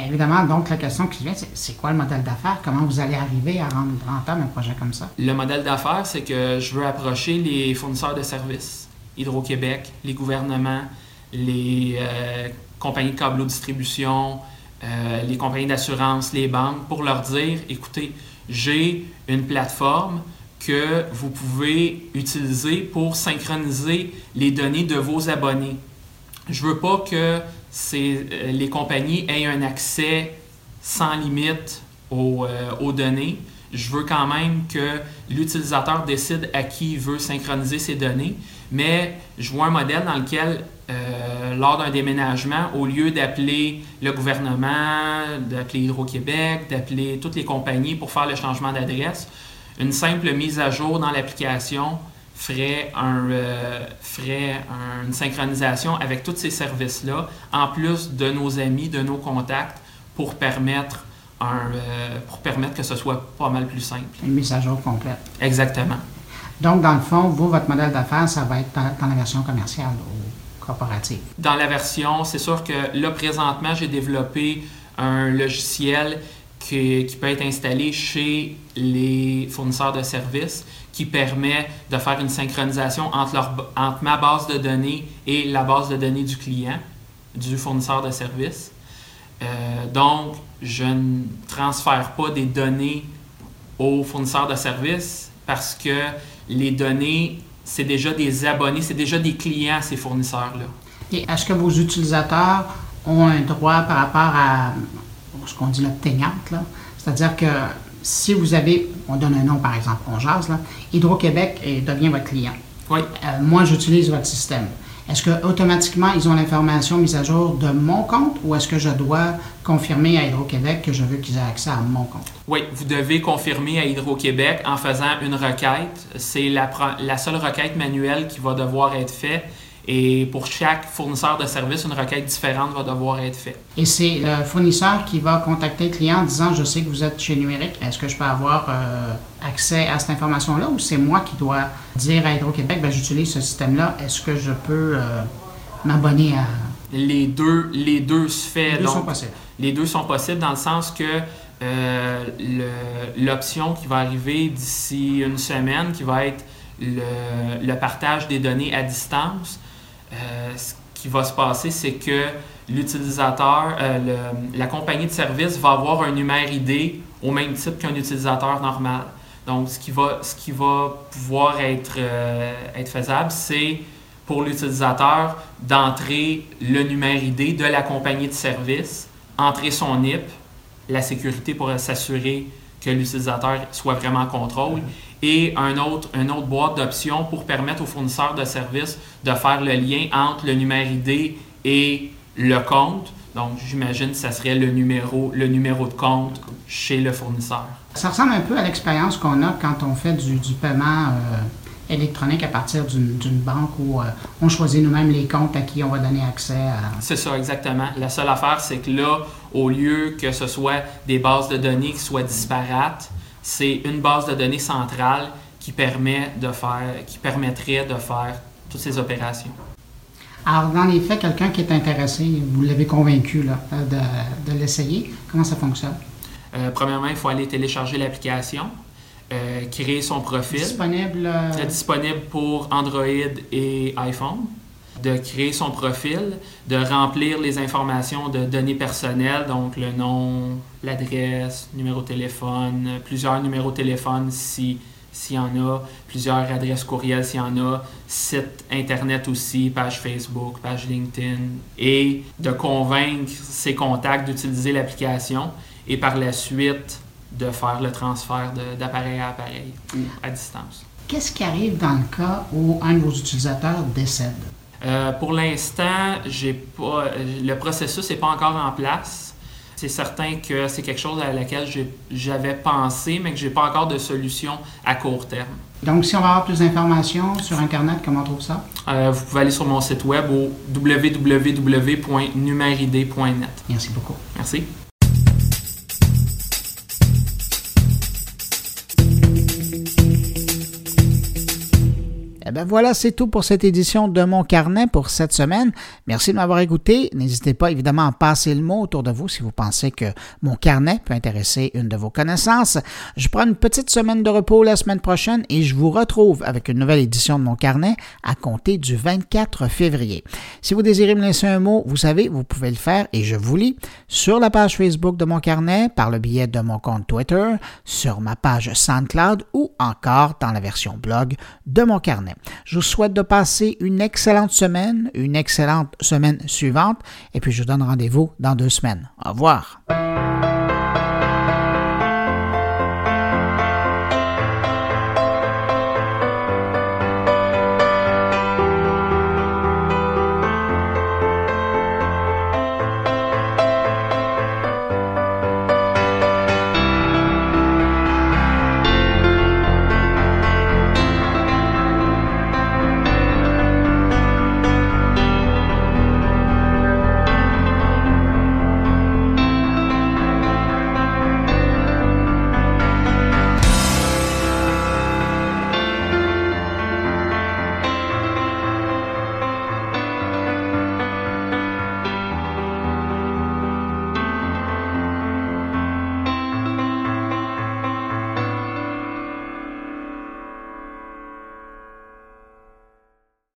évidemment, donc, la question qui vient, c'est quoi le modèle d'affaires? Comment vous allez arriver à rendre rentable un projet comme ça? Le modèle d'affaires, c'est que je veux approcher les fournisseurs de services, Hydro-Québec, les gouvernements, les euh, compagnies de câbleau distribution, euh, les compagnies d'assurance, les banques, pour leur dire, écoutez, j'ai une plateforme que vous pouvez utiliser pour synchroniser les données de vos abonnés. Je veux pas que euh, les compagnies aient un accès sans limite aux, euh, aux données. je veux quand même que l'utilisateur décide à qui il veut synchroniser ses données, mais je vois un modèle dans lequel, euh, lors d'un déménagement, au lieu d'appeler le gouvernement, d'appeler Hydro-Québec, d'appeler toutes les compagnies pour faire le changement d'adresse, une simple mise à jour dans l'application ferait, un, euh, ferait une synchronisation avec tous ces services-là, en plus de nos amis, de nos contacts, pour permettre, un, euh, pour permettre que ce soit pas mal plus simple. Une mise à jour complète. Exactement. Donc, dans le fond, vous, votre modèle d'affaires, ça va être dans, la version commerciale ou corporative? Dans la version, c'est sûr que là, présentement, j'ai développé un logiciel qui, qui, peut être installé chez les fournisseurs de services qui permet de faire une synchronisation entre, entre ma base de données et la base de données du client, du fournisseur de services. Euh, donc, je ne transfère pas des données aux fournisseurs de services parce que les données, c'est déjà des abonnés, c'est déjà des clients, ces fournisseurs-là. Et est-ce que vos utilisateurs ont un droit par rapport à ce qu'on dit la teignante, c'est-à-dire que si vous avez, on donne un nom par exemple, on jase, Hydro-Québec devient votre client. Oui. Euh, moi, j'utilise votre système. Est-ce que automatiquement ils ont l'information mise à jour de mon compte ou est-ce que je dois confirmer à Hydro-Québec que je veux qu'ils aient accès à mon compte? Oui, vous devez confirmer à Hydro-Québec en faisant une requête. C'est la, la seule requête manuelle qui va devoir être faite et pour chaque fournisseur de service, une requête différente va devoir être faite. Et c'est le fournisseur qui va contacter le client en disant Je sais que vous êtes chez Numérique, est-ce que je peux avoir euh, accès à cette information-là ou c'est moi qui dois dire à Hydro-Québec ben, J'utilise ce système-là, est-ce que je peux euh, m'abonner à. Les deux, les deux se fait. Les deux sont possibles. Les deux sont possibles dans le sens que euh, l'option qui va arriver d'ici une semaine, qui va être le, le partage des données à distance, ce qui va se passer, c'est que l'utilisateur, euh, la compagnie de service va avoir un numéro ID au même type qu'un utilisateur normal. Donc, ce qui va, ce qui va pouvoir être, euh, être faisable, c'est pour l'utilisateur d'entrer le numéro ID de la compagnie de service, entrer son NIP, la sécurité pour s'assurer que l'utilisateur soit vraiment en contrôle, et un autre, une autre boîte d'options pour permettre aux fournisseurs de services de faire le lien entre le numéro ID et le compte. Donc, j'imagine que ça serait le numéro, le numéro de compte chez le fournisseur. Ça ressemble un peu à l'expérience qu'on a quand on fait du, paiement euh, électronique à partir d'une banque où euh, on choisit nous-mêmes les comptes à qui on va donner accès à... C'est ça, exactement. La seule affaire, c'est que là, au lieu que ce soit des bases de données qui soient disparates, c'est une base de données centrale qui, permet de faire, qui permettrait de faire toutes ces opérations. Alors, dans les faits, quelqu'un qui est intéressé, vous l'avez convaincu là, de, de l'essayer, comment ça fonctionne? Euh, premièrement, il faut aller télécharger l'application, euh, créer son profil. Disponible? Euh... Disponible pour Android et iPhone de créer son profil, de remplir les informations de données personnelles, donc le nom, l'adresse, numéro de téléphone, plusieurs numéros de téléphone si s'il y en a, plusieurs adresses courriels s'il y en a, site internet aussi, page Facebook, page LinkedIn, et de convaincre ses contacts d'utiliser l'application et par la suite de faire le transfert d'appareil à appareil à distance. Qu'est-ce qui arrive dans le cas où un de vos utilisateurs décède? Euh, pour l'instant, j'ai pas, le processus n'est pas encore en place. C'est certain que c'est quelque chose à laquelle j'avais pensé, mais que je n'ai pas encore de solution à court terme. Donc, si on va avoir plus d'informations sur Internet, comment on trouve ça? Euh, vous pouvez aller sur mon site web au www.numeridé.net. Merci beaucoup. Merci. Ben voilà, c'est tout pour cette édition de mon carnet pour cette semaine. Merci de m'avoir écouté. N'hésitez pas évidemment à passer le mot autour de vous si vous pensez que mon carnet peut intéresser une de vos connaissances. Je prends une petite semaine de repos la semaine prochaine et je vous retrouve avec une nouvelle édition de mon carnet à compter du 24 février. Si vous désirez me laisser un mot, vous savez, vous pouvez le faire et je vous lis sur la page Facebook de mon carnet, par le biais de mon compte Twitter, sur ma page SoundCloud ou encore dans la version blog de mon carnet. Je vous souhaite de passer une excellente semaine, une excellente semaine suivante, et puis je vous donne rendez-vous dans deux semaines. Au revoir.